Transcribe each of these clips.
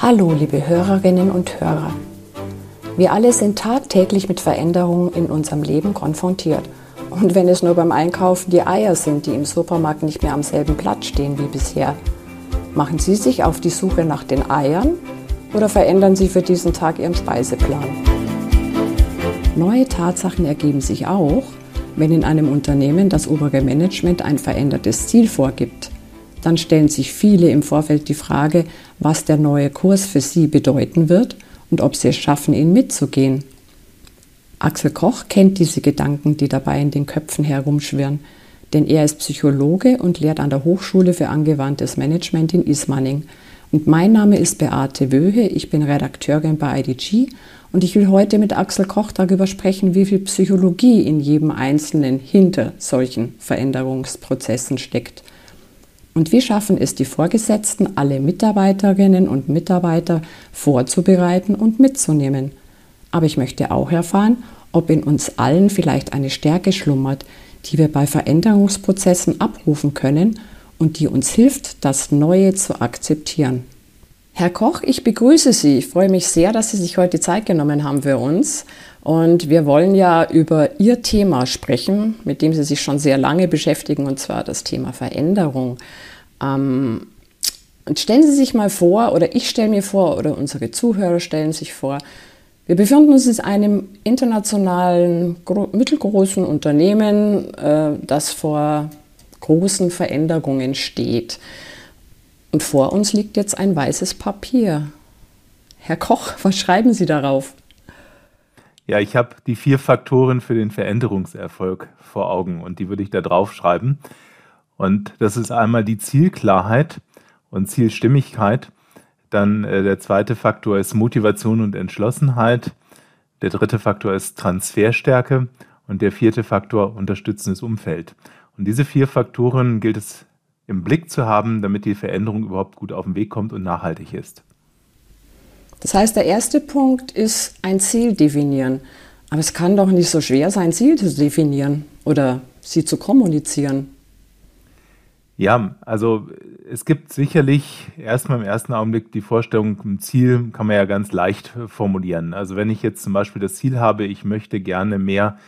Hallo, liebe Hörerinnen und Hörer. Wir alle sind tagtäglich mit Veränderungen in unserem Leben konfrontiert. Und wenn es nur beim Einkaufen die Eier sind, die im Supermarkt nicht mehr am selben Platz stehen wie bisher, machen Sie sich auf die Suche nach den Eiern oder verändern Sie für diesen Tag Ihren Speiseplan? Neue Tatsachen ergeben sich auch, wenn in einem Unternehmen das obere Management ein verändertes Ziel vorgibt. Dann stellen sich viele im Vorfeld die Frage, was der neue Kurs für sie bedeuten wird und ob sie es schaffen, ihn mitzugehen. Axel Koch kennt diese Gedanken, die dabei in den Köpfen herumschwirren, denn er ist Psychologe und lehrt an der Hochschule für angewandtes Management in Ismaning. Und mein Name ist Beate Wöhe, ich bin Redakteurin bei IDG und ich will heute mit Axel Koch darüber sprechen, wie viel Psychologie in jedem Einzelnen hinter solchen Veränderungsprozessen steckt. Und wie schaffen es die Vorgesetzten, alle Mitarbeiterinnen und Mitarbeiter vorzubereiten und mitzunehmen? Aber ich möchte auch erfahren, ob in uns allen vielleicht eine Stärke schlummert, die wir bei Veränderungsprozessen abrufen können und die uns hilft, das Neue zu akzeptieren. Herr Koch, ich begrüße Sie. Ich freue mich sehr, dass Sie sich heute Zeit genommen haben für uns. Und wir wollen ja über Ihr Thema sprechen, mit dem Sie sich schon sehr lange beschäftigen, und zwar das Thema Veränderung. Ähm, und stellen Sie sich mal vor, oder ich stelle mir vor, oder unsere Zuhörer stellen sich vor, wir befinden uns in einem internationalen, mittelgroßen Unternehmen, äh, das vor großen Veränderungen steht. Und vor uns liegt jetzt ein weißes Papier. Herr Koch, was schreiben Sie darauf? Ja, ich habe die vier Faktoren für den Veränderungserfolg vor Augen und die würde ich da drauf schreiben. Und das ist einmal die Zielklarheit und Zielstimmigkeit. Dann äh, der zweite Faktor ist Motivation und Entschlossenheit. Der dritte Faktor ist Transferstärke und der vierte Faktor unterstützendes Umfeld. Und diese vier Faktoren gilt es im Blick zu haben, damit die Veränderung überhaupt gut auf den Weg kommt und nachhaltig ist. Das heißt, der erste Punkt ist ein Ziel definieren. Aber es kann doch nicht so schwer sein, Ziel zu definieren oder sie zu kommunizieren. Ja, also es gibt sicherlich erstmal im ersten Augenblick die Vorstellung, ein Ziel kann man ja ganz leicht formulieren. Also wenn ich jetzt zum Beispiel das Ziel habe, ich möchte gerne mehr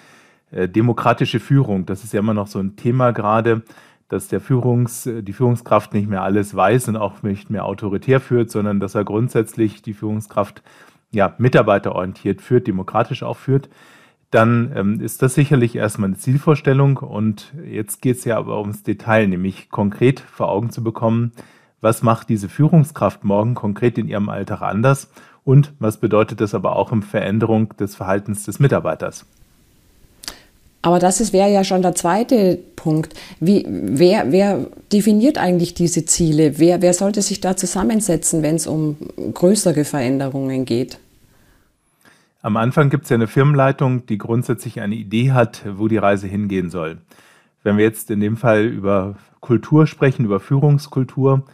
demokratische Führung, das ist ja immer noch so ein Thema gerade, dass der Führungs, die Führungskraft nicht mehr alles weiß und auch nicht mehr autoritär führt, sondern dass er grundsätzlich die Führungskraft ja, mitarbeiterorientiert führt, demokratisch auch führt, dann ähm, ist das sicherlich erstmal eine Zielvorstellung. Und jetzt geht es ja aber ums Detail, nämlich konkret vor Augen zu bekommen, was macht diese Führungskraft morgen konkret in ihrem Alltag anders und was bedeutet das aber auch in Veränderung des Verhaltens des Mitarbeiters. Aber das wäre ja schon der zweite Punkt. Wie, wer, wer definiert eigentlich diese Ziele? Wer, wer sollte sich da zusammensetzen, wenn es um größere Veränderungen geht? Am Anfang gibt es ja eine Firmenleitung, die grundsätzlich eine Idee hat, wo die Reise hingehen soll. Wenn wir jetzt in dem Fall über Kultur sprechen, über Führungskultur,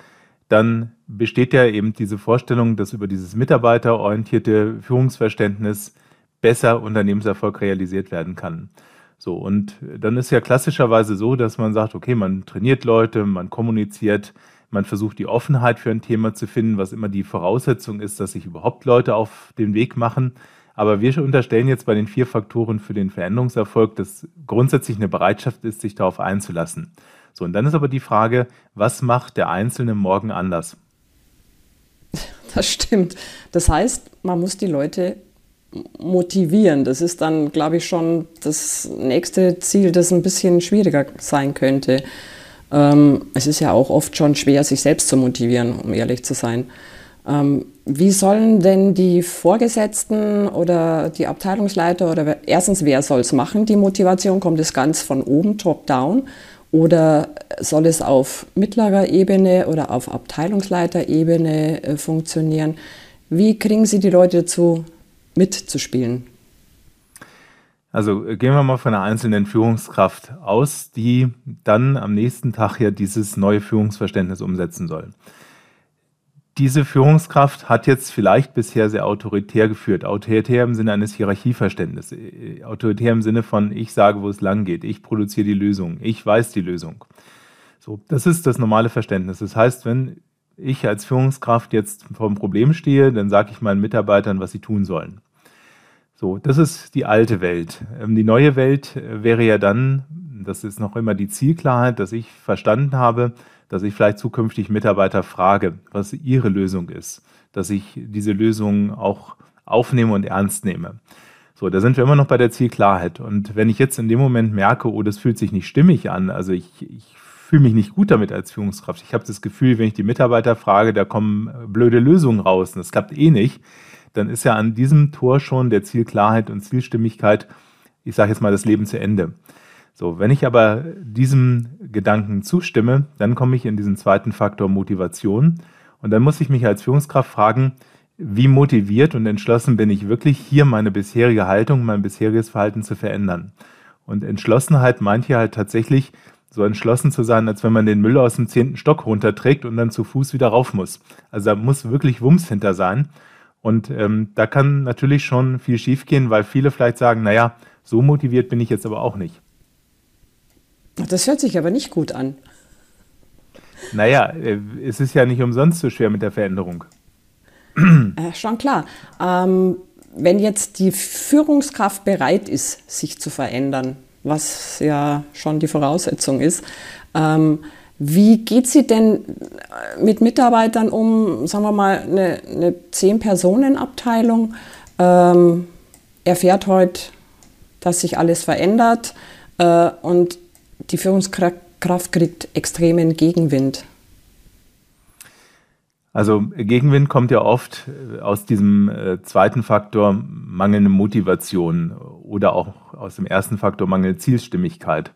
dann besteht ja eben diese Vorstellung, dass über dieses mitarbeiterorientierte Führungsverständnis besser Unternehmenserfolg realisiert werden kann. So, und dann ist ja klassischerweise so, dass man sagt, okay, man trainiert Leute, man kommuniziert, man versucht die Offenheit für ein Thema zu finden, was immer die Voraussetzung ist, dass sich überhaupt Leute auf den Weg machen. Aber wir unterstellen jetzt bei den vier Faktoren für den Veränderungserfolg, dass grundsätzlich eine Bereitschaft ist, sich darauf einzulassen. So, und dann ist aber die Frage, was macht der Einzelne morgen anders? Das stimmt. Das heißt, man muss die Leute motivieren. Das ist dann, glaube ich, schon das nächste Ziel, das ein bisschen schwieriger sein könnte. Ähm, es ist ja auch oft schon schwer, sich selbst zu motivieren, um ehrlich zu sein. Ähm, wie sollen denn die Vorgesetzten oder die Abteilungsleiter oder erstens, wer soll es machen, die Motivation? Kommt es ganz von oben, top-down? Oder soll es auf mittlerer Ebene oder auf Abteilungsleiterebene äh, funktionieren? Wie kriegen Sie die Leute dazu, mitzuspielen? Also äh, gehen wir mal von einer einzelnen Führungskraft aus, die dann am nächsten Tag ja dieses neue Führungsverständnis umsetzen soll. Diese Führungskraft hat jetzt vielleicht bisher sehr autoritär geführt. Autoritär im Sinne eines Hierarchieverständnisses. Äh, autoritär im Sinne von, ich sage, wo es lang geht. Ich produziere die Lösung. Ich weiß die Lösung. So, das ist das normale Verständnis. Das heißt, wenn ich als Führungskraft jetzt vor einem Problem stehe, dann sage ich meinen Mitarbeitern, was sie tun sollen. So, das ist die alte Welt. Ähm, die neue Welt äh, wäre ja dann, das ist noch immer die Zielklarheit, dass ich verstanden habe, dass ich vielleicht zukünftig Mitarbeiter frage, was ihre Lösung ist, dass ich diese Lösung auch aufnehme und ernst nehme. So, da sind wir immer noch bei der Zielklarheit. Und wenn ich jetzt in dem Moment merke, oh, das fühlt sich nicht stimmig an, also ich, ich fühle mich nicht gut damit als Führungskraft. Ich habe das Gefühl, wenn ich die Mitarbeiter frage, da kommen blöde Lösungen raus und das klappt eh nicht, dann ist ja an diesem Tor schon der Zielklarheit und Zielstimmigkeit, ich sage jetzt mal, das Leben zu Ende. So, wenn ich aber diesem Gedanken zustimme, dann komme ich in diesen zweiten Faktor Motivation. Und dann muss ich mich als Führungskraft fragen, wie motiviert und entschlossen bin ich wirklich, hier meine bisherige Haltung, mein bisheriges Verhalten zu verändern. Und Entschlossenheit meint hier halt tatsächlich, so entschlossen zu sein, als wenn man den Müll aus dem zehnten Stock runterträgt und dann zu Fuß wieder rauf muss. Also da muss wirklich Wumms hinter sein. Und ähm, da kann natürlich schon viel schiefgehen, weil viele vielleicht sagen, naja, so motiviert bin ich jetzt aber auch nicht. Das hört sich aber nicht gut an. Naja, äh, es ist ja nicht umsonst so schwer mit der Veränderung. Äh, schon klar. Ähm, wenn jetzt die Führungskraft bereit ist, sich zu verändern, was ja schon die Voraussetzung ist, ähm, wie geht sie denn mit Mitarbeitern um, sagen wir mal, eine, eine Zehn-Personen-Abteilung ähm, erfährt heute, dass sich alles verändert äh, und die Führungskraft kriegt extremen Gegenwind. Also Gegenwind kommt ja oft äh, aus diesem äh, zweiten Faktor mangelnde Motivation oder auch aus dem ersten Faktor mangelnde Zielstimmigkeit.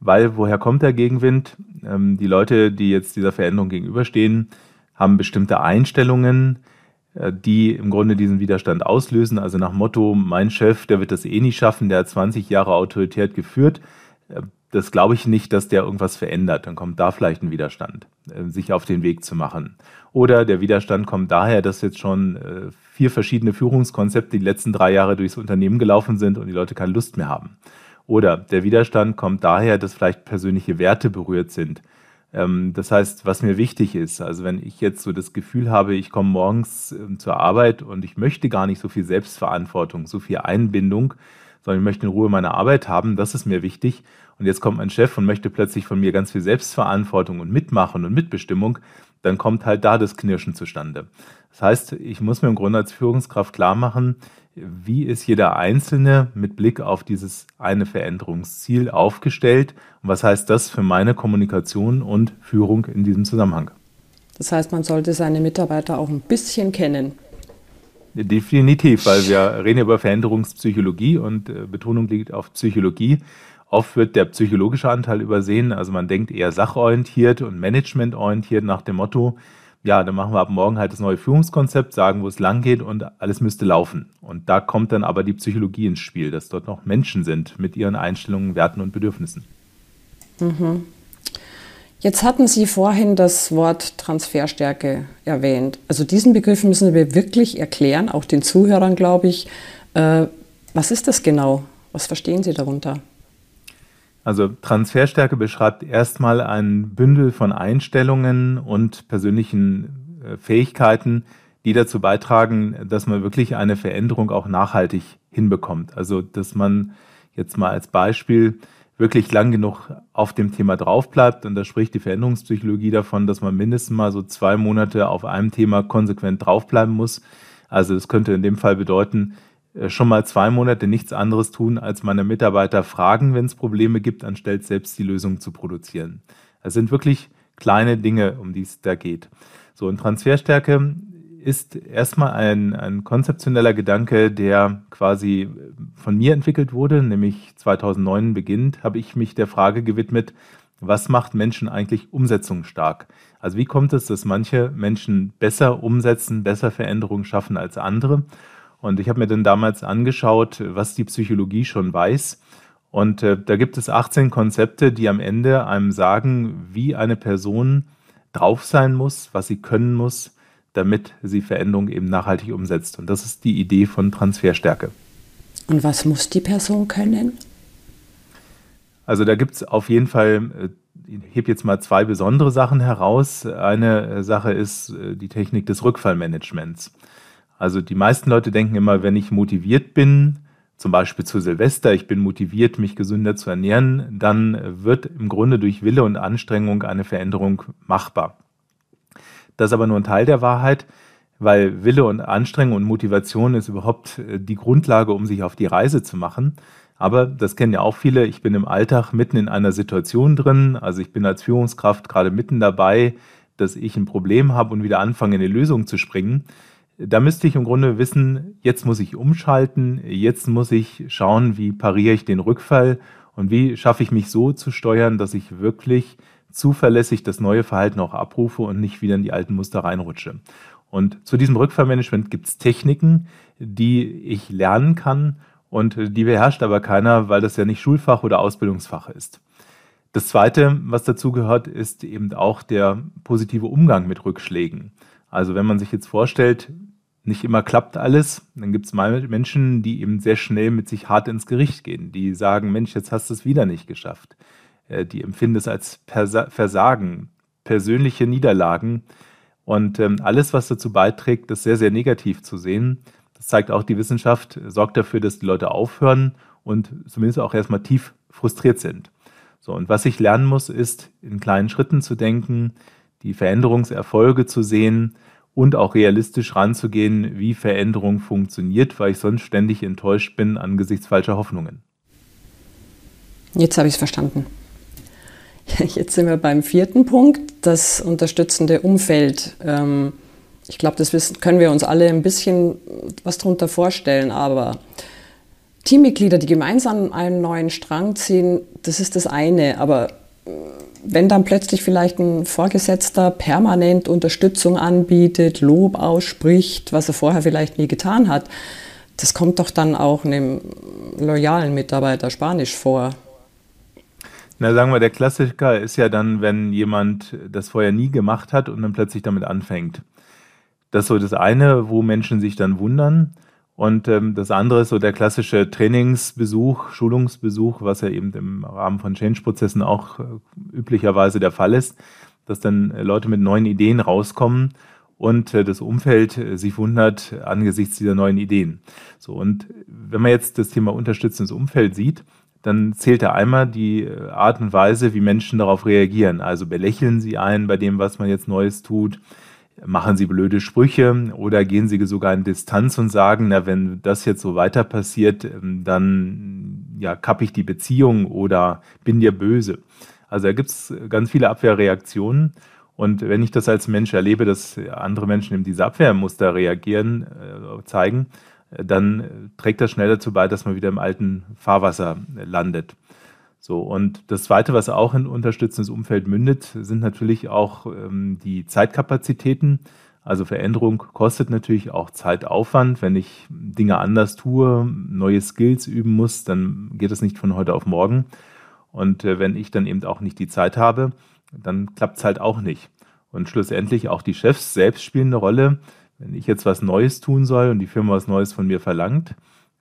Weil woher kommt der Gegenwind? Ähm, die Leute, die jetzt dieser Veränderung gegenüberstehen, haben bestimmte Einstellungen, äh, die im Grunde diesen Widerstand auslösen. Also nach Motto, mein Chef, der wird das eh nicht schaffen, der hat 20 Jahre Autorität geführt das glaube ich nicht, dass der irgendwas verändert. Dann kommt da vielleicht ein Widerstand, äh, sich auf den Weg zu machen. Oder der Widerstand kommt daher, dass jetzt schon äh, vier verschiedene Führungskonzepte die letzten drei Jahre durchs Unternehmen gelaufen sind und die Leute keine Lust mehr haben. Oder der Widerstand kommt daher, dass vielleicht persönliche Werte berührt sind. Ähm, das heißt, was mir wichtig ist, also wenn ich jetzt so das Gefühl habe, ich komme morgens ähm, zur Arbeit und ich möchte gar nicht so viel Selbstverantwortung, so viel Einbindung, sondern ich möchte in Ruhe meine Arbeit haben, das ist mir wichtig. Und jetzt kommt mein Chef und möchte plötzlich von mir ganz viel Selbstverantwortung und Mitmachen und Mitbestimmung, dann kommt halt da das Knirschen zustande. Das heißt, ich muss mir im Grunde als Führungskraft klar machen, wie ist jeder Einzelne mit Blick auf dieses eine Veränderungsziel aufgestellt und was heißt das für meine Kommunikation und Führung in diesem Zusammenhang. Das heißt, man sollte seine Mitarbeiter auch ein bisschen kennen. Definitiv, weil wir reden über Veränderungspsychologie und äh, Betonung liegt auf Psychologie. Oft wird der psychologische Anteil übersehen, also man denkt eher sachorientiert und managementorientiert nach dem Motto, ja, dann machen wir ab morgen halt das neue Führungskonzept, sagen, wo es lang geht und alles müsste laufen. Und da kommt dann aber die Psychologie ins Spiel, dass dort noch Menschen sind mit ihren Einstellungen, Werten und Bedürfnissen. Mhm. Jetzt hatten Sie vorhin das Wort Transferstärke erwähnt. Also diesen Begriff müssen wir wirklich erklären, auch den Zuhörern, glaube ich. Äh, was ist das genau? Was verstehen Sie darunter? Also Transferstärke beschreibt erstmal ein Bündel von Einstellungen und persönlichen äh, Fähigkeiten, die dazu beitragen, dass man wirklich eine Veränderung auch nachhaltig hinbekommt. Also dass man jetzt mal als Beispiel wirklich lang genug auf dem Thema drauf bleibt. Und da spricht die Veränderungspsychologie davon, dass man mindestens mal so zwei Monate auf einem Thema konsequent draufbleiben muss. Also das könnte in dem Fall bedeuten, schon mal zwei Monate nichts anderes tun, als meine Mitarbeiter fragen, wenn es Probleme gibt, anstatt selbst die Lösung zu produzieren. Es sind wirklich kleine Dinge, um die es da geht. So, und Transferstärke ist erstmal ein, ein konzeptioneller Gedanke, der quasi von mir entwickelt wurde, nämlich 2009 beginnt, habe ich mich der Frage gewidmet, was macht Menschen eigentlich umsetzungsstark? Also wie kommt es, dass manche Menschen besser umsetzen, besser Veränderungen schaffen als andere? Und ich habe mir dann damals angeschaut, was die Psychologie schon weiß. Und äh, da gibt es 18 Konzepte, die am Ende einem sagen, wie eine Person drauf sein muss, was sie können muss, damit sie Veränderungen eben nachhaltig umsetzt. Und das ist die Idee von Transferstärke. Und was muss die Person können? Also da gibt es auf jeden Fall äh, ich hebe jetzt mal zwei besondere Sachen heraus. Eine Sache ist die Technik des Rückfallmanagements. Also die meisten Leute denken immer, wenn ich motiviert bin, zum Beispiel zu Silvester, ich bin motiviert, mich gesünder zu ernähren, dann wird im Grunde durch Wille und Anstrengung eine Veränderung machbar. Das ist aber nur ein Teil der Wahrheit, weil Wille und Anstrengung und Motivation ist überhaupt äh, die Grundlage, um sich auf die Reise zu machen. Aber das kennen ja auch viele. Ich bin im Alltag mitten in einer Situation drin. Also ich bin als Führungskraft gerade mitten dabei, dass ich ein Problem habe und wieder anfange, in die Lösung zu springen. Da müsste ich im Grunde wissen, jetzt muss ich umschalten, jetzt muss ich schauen, wie pariere ich den Rückfall und wie schaffe ich mich so zu steuern, dass ich wirklich zuverlässig das neue Verhalten auch abrufe und nicht wieder in die alten Muster reinrutsche. Und zu diesem Rückfallmanagement gibt es Techniken, die ich lernen kann und die beherrscht aber keiner, weil das ja nicht Schulfach oder Ausbildungsfach ist. Das Zweite, was dazu gehört, ist eben auch der positive Umgang mit Rückschlägen. Also wenn man sich jetzt vorstellt, nicht immer klappt alles, dann gibt es mal Menschen, die eben sehr schnell mit sich hart ins Gericht gehen, die sagen, Mensch, jetzt hast du es wieder nicht geschafft. Äh, die empfinden es als Versagen, persönliche Niederlagen und ähm, alles, was dazu beiträgt, das sehr, sehr negativ zu sehen. Das zeigt auch die Wissenschaft, sorgt dafür, dass die Leute aufhören und zumindest auch erstmal tief frustriert sind. So, und was ich lernen muss, ist, in kleinen Schritten zu denken, die Veränderungserfolge zu sehen und auch realistisch ranzugehen, wie Veränderung funktioniert, weil ich sonst ständig enttäuscht bin angesichts falscher Hoffnungen. Jetzt habe ich es verstanden. Jetzt sind wir beim vierten Punkt, das unterstützende Umfeld. Ähm, ich glaube, das können wir uns alle ein bisschen was darunter vorstellen, aber Teammitglieder, die gemeinsam einen neuen Strang ziehen, das ist das eine. Aber äh, wenn dann plötzlich vielleicht ein Vorgesetzter permanent Unterstützung anbietet, Lob ausspricht, was er vorher vielleicht nie getan hat, das kommt doch dann auch einem loyalen Mitarbeiter Spanisch vor. Na, sagen wir, der Klassiker ist ja dann, wenn jemand das vorher nie gemacht hat und dann plötzlich damit anfängt. Das ist so das eine, wo Menschen sich dann wundern. Und ähm, das andere ist so der klassische Trainingsbesuch, Schulungsbesuch, was ja eben im Rahmen von Change-Prozessen auch äh, üblicherweise der Fall ist, dass dann äh, Leute mit neuen Ideen rauskommen und äh, das Umfeld äh, sich wundert angesichts dieser neuen Ideen. So, und wenn man jetzt das Thema unterstützendes Umfeld sieht, dann zählt da einmal die äh, Art und Weise, wie Menschen darauf reagieren. Also belächeln sie einen bei dem, was man jetzt Neues tut, machen sie blöde Sprüche oder gehen sie sogar in Distanz und sagen, na, wenn das jetzt so weiter passiert, ähm, dann ja, kapp ich die Beziehung oder bin dir böse. Also da gibt es ganz viele Abwehrreaktionen. Und wenn ich das als Mensch erlebe, dass andere Menschen eben diese Abwehrmuster reagieren, äh, zeigen, dann trägt das schnell dazu bei, dass man wieder im alten Fahrwasser landet. So, und das Zweite, was auch in unterstützendes Umfeld mündet, sind natürlich auch ähm, die Zeitkapazitäten. Also Veränderung kostet natürlich auch Zeitaufwand. Wenn ich Dinge anders tue, neue Skills üben muss, dann geht es nicht von heute auf morgen. Und äh, wenn ich dann eben auch nicht die Zeit habe, dann klappt es halt auch nicht. Und schlussendlich auch die Chefs selbst spielen eine Rolle wenn ich jetzt was Neues tun soll und die Firma was Neues von mir verlangt,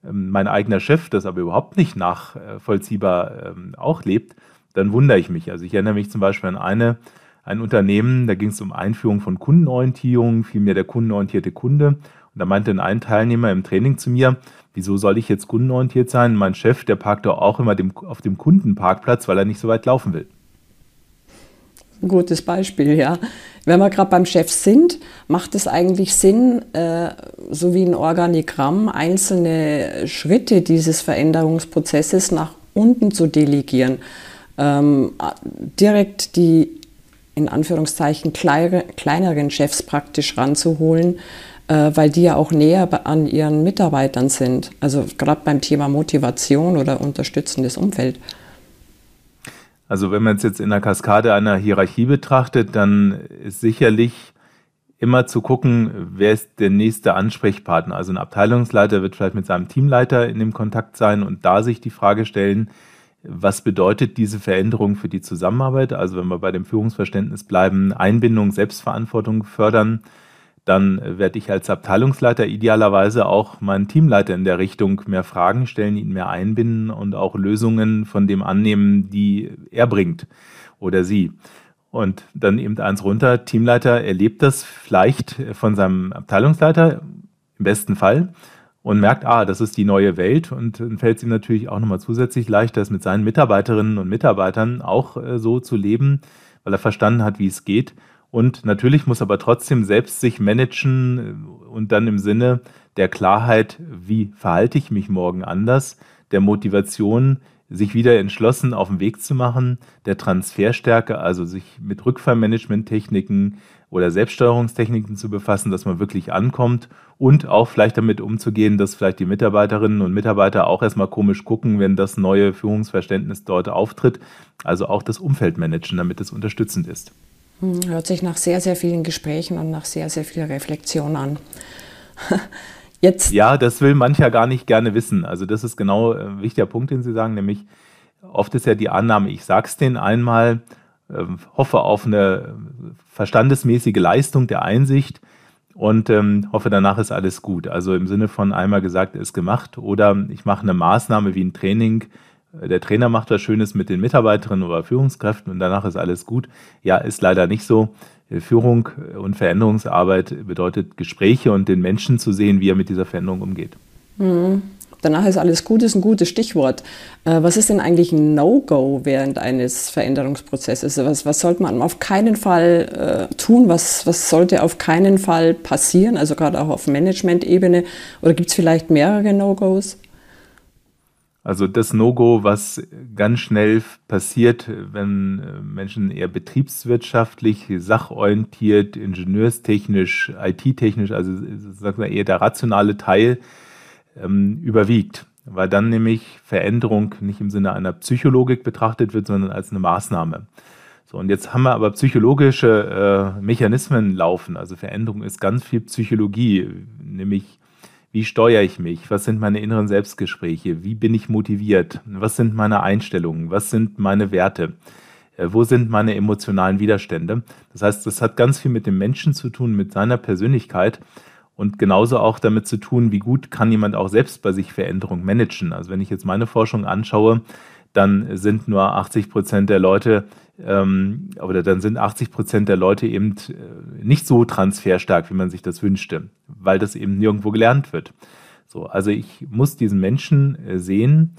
mein eigener Chef das aber überhaupt nicht nachvollziehbar ähm, auch lebt, dann wundere ich mich. Also ich erinnere mich zum Beispiel an eine, ein Unternehmen, da ging es um Einführung von Kundenorientierung, vielmehr der kundenorientierte Kunde. Und da meinte ein Teilnehmer im Training zu mir, wieso soll ich jetzt kundenorientiert sein? Mein Chef, der parkt doch auch immer dem, auf dem Kundenparkplatz, weil er nicht so weit laufen will. Ein gutes Beispiel, ja. Wenn wir gerade beim Chef sind, macht es eigentlich Sinn, äh, so wie ein Organigramm, einzelne Schritte dieses Veränderungsprozesses nach unten zu delegieren. Ähm, direkt die in Anführungszeichen kleineren Chefs praktisch ranzuholen, äh, weil die ja auch näher an ihren Mitarbeitern sind. Also gerade beim Thema Motivation oder unterstützendes Umfeld. Also wenn man es jetzt in der Kaskade einer Hierarchie betrachtet, dann ist sicherlich immer zu gucken, wer ist der nächste Ansprechpartner. Also ein Abteilungsleiter wird vielleicht mit seinem Teamleiter in dem Kontakt sein und da sich die Frage stellen, was bedeutet diese Veränderung für die Zusammenarbeit? Also wenn wir bei dem Führungsverständnis bleiben, Einbindung, Selbstverantwortung fördern, dann werde ich als Abteilungsleiter idealerweise auch meinen Teamleiter in der Richtung mehr Fragen stellen, ihn mehr einbinden und auch Lösungen von dem annehmen, die er bringt. oder sie. Und dann eben eins runter, Teamleiter erlebt das vielleicht von seinem Abteilungsleiter im besten Fall und merkt, ah, das ist die neue Welt und dann fällt es ihm natürlich auch nochmal zusätzlich leichter, es mit seinen Mitarbeiterinnen und Mitarbeitern auch äh, so zu leben, weil er verstanden hat, wie es geht. Und natürlich muss aber trotzdem selbst sich managen äh, und dann im Sinne der Klarheit, wie verhalte ich mich morgen anders, der Motivation, sich wieder entschlossen auf den Weg zu machen, der Transferstärke, also sich mit Rückfallmanagement-Techniken oder Selbststeuerungstechniken zu befassen, dass man wirklich ankommt und auch vielleicht damit umzugehen, dass vielleicht die Mitarbeiterinnen und Mitarbeiter auch erstmal komisch gucken, wenn das neue Führungsverständnis dort auftritt. Also auch das Umfeld managen, damit es unterstützend ist. Hm, hört sich nach sehr, sehr vielen Gesprächen und nach sehr, sehr viel Reflexion an. Jetzt. Ja, das will mancher gar nicht gerne wissen. Also das ist genau ein wichtiger Punkt, den Sie sagen, nämlich oft ist ja die Annahme, ich sag's denen einmal, äh, hoffe auf eine verstandesmäßige Leistung der Einsicht und ähm, hoffe, danach ist alles gut. Also im Sinne von einmal gesagt, ist gemacht oder ich mache eine Maßnahme wie ein Training, der Trainer macht was Schönes mit den Mitarbeiterinnen oder Führungskräften und danach ist alles gut. Ja, ist leider nicht so. Führung und Veränderungsarbeit bedeutet Gespräche und den Menschen zu sehen, wie er mit dieser Veränderung umgeht. Mhm. Danach ist alles gut, ist ein gutes Stichwort. Äh, was ist denn eigentlich ein No-Go während eines Veränderungsprozesses? Was, was sollte man auf keinen Fall äh, tun? Was, was sollte auf keinen Fall passieren? Also gerade auch auf Management-Ebene? Oder gibt es vielleicht mehrere No-Gos? Also das No-Go, was ganz schnell passiert, wenn äh, Menschen eher betriebswirtschaftlich, sachorientiert, ingenieurstechnisch, IT-technisch, also sagen wir eher der rationale Teil ähm, überwiegt, weil dann nämlich Veränderung nicht im Sinne einer Psychologik betrachtet wird, sondern als eine Maßnahme. So, und jetzt haben wir aber psychologische äh, Mechanismen laufen. Also Veränderung ist ganz viel Psychologie, nämlich wie steuere ich mich? Was sind meine inneren Selbstgespräche? Wie bin ich motiviert? Was sind meine Einstellungen? Was sind meine Werte? Äh, wo sind meine emotionalen Widerstände? Das heißt, das hat ganz viel mit dem Menschen zu tun, mit seiner Persönlichkeit und genauso auch damit zu tun, wie gut kann jemand auch selbst bei sich Veränderung managen. Also wenn ich jetzt meine Forschung anschaue, dann sind nur 80 Prozent der Leute ähm, oder dann sind 80 Prozent der Leute eben äh, nicht so transferstark, wie man sich das wünschte, weil das eben nirgendwo gelernt wird. So, also ich muss diesen Menschen äh, sehen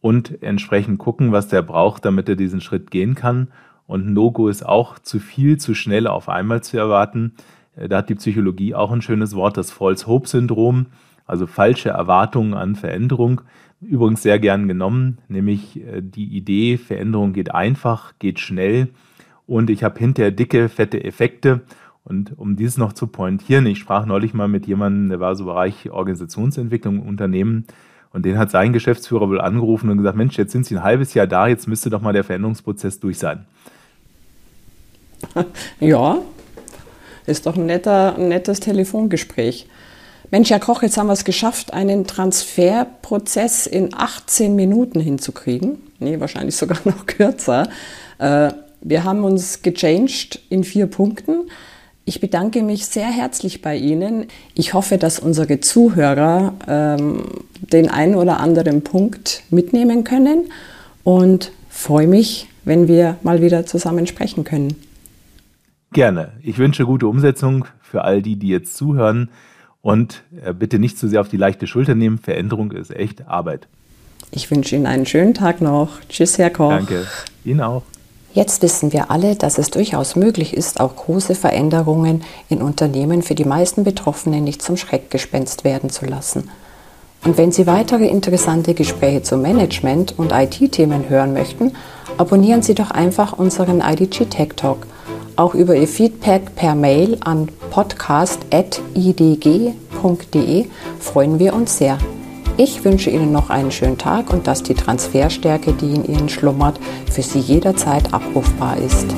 und entsprechend gucken, was der braucht, damit er diesen Schritt gehen kann. Und No-Go ist auch zu viel, zu schnell auf einmal zu erwarten. Äh, da hat die Psychologie auch ein schönes Wort, das False Hope Syndrom, also falsche Erwartungen an Veränderung übrigens sehr gern genommen, nämlich äh, die Idee, Veränderung geht einfach, geht schnell und ich habe hinterher dicke, fette Effekte. Und um dies noch zu pointieren, ich sprach neulich mal mit jemandem, der war so Bereich Organisationsentwicklung im Unternehmen und den hat sein Geschäftsführer wohl angerufen und gesagt, Mensch, jetzt sind Sie ein halbes Jahr da, jetzt müsste doch mal der Veränderungsprozess durch sein. Ja, ist doch ein, netter, ein nettes Telefongespräch. Mensch, Herr Koch, jetzt haben wir es geschafft, einen Transferprozess in 18 Minuten hinzukriegen. Nee, wahrscheinlich sogar noch kürzer. Äh, wir haben uns gechanged in vier Punkten. Ich bedanke mich sehr herzlich bei Ihnen. Ich hoffe, dass unsere Zuhörer ähm, den einen oder anderen Punkt mitnehmen können und freue mich, wenn wir mal wieder zusammen sprechen können. Gerne. Ich wünsche gute Umsetzung für all die, die jetzt zuhören. Und äh, bitte nicht zu sehr auf die leichte Schulter nehmen. Veränderung ist echt Arbeit. Ich wünsche Ihnen einen schönen Tag noch. Tschüss, Herr Koch. Danke. Ihnen auch. Jetzt wissen wir alle, dass es durchaus möglich ist, auch große Veränderungen in Unternehmen für die meisten Betroffenen nicht zum Schreckgespenst werden zu lassen. Und wenn Sie weitere interessante Gespräche zu Management und IT-Themen hören möchten, abonnieren Sie doch einfach unseren IDG Tech Talk auch über Ihr Feedback per Mail an podcast.idg.de freuen wir uns sehr. Ich wünsche Ihnen noch einen schönen Tag und dass die Transferstärke, die in Ihnen schlummert, für Sie jederzeit abrufbar ist.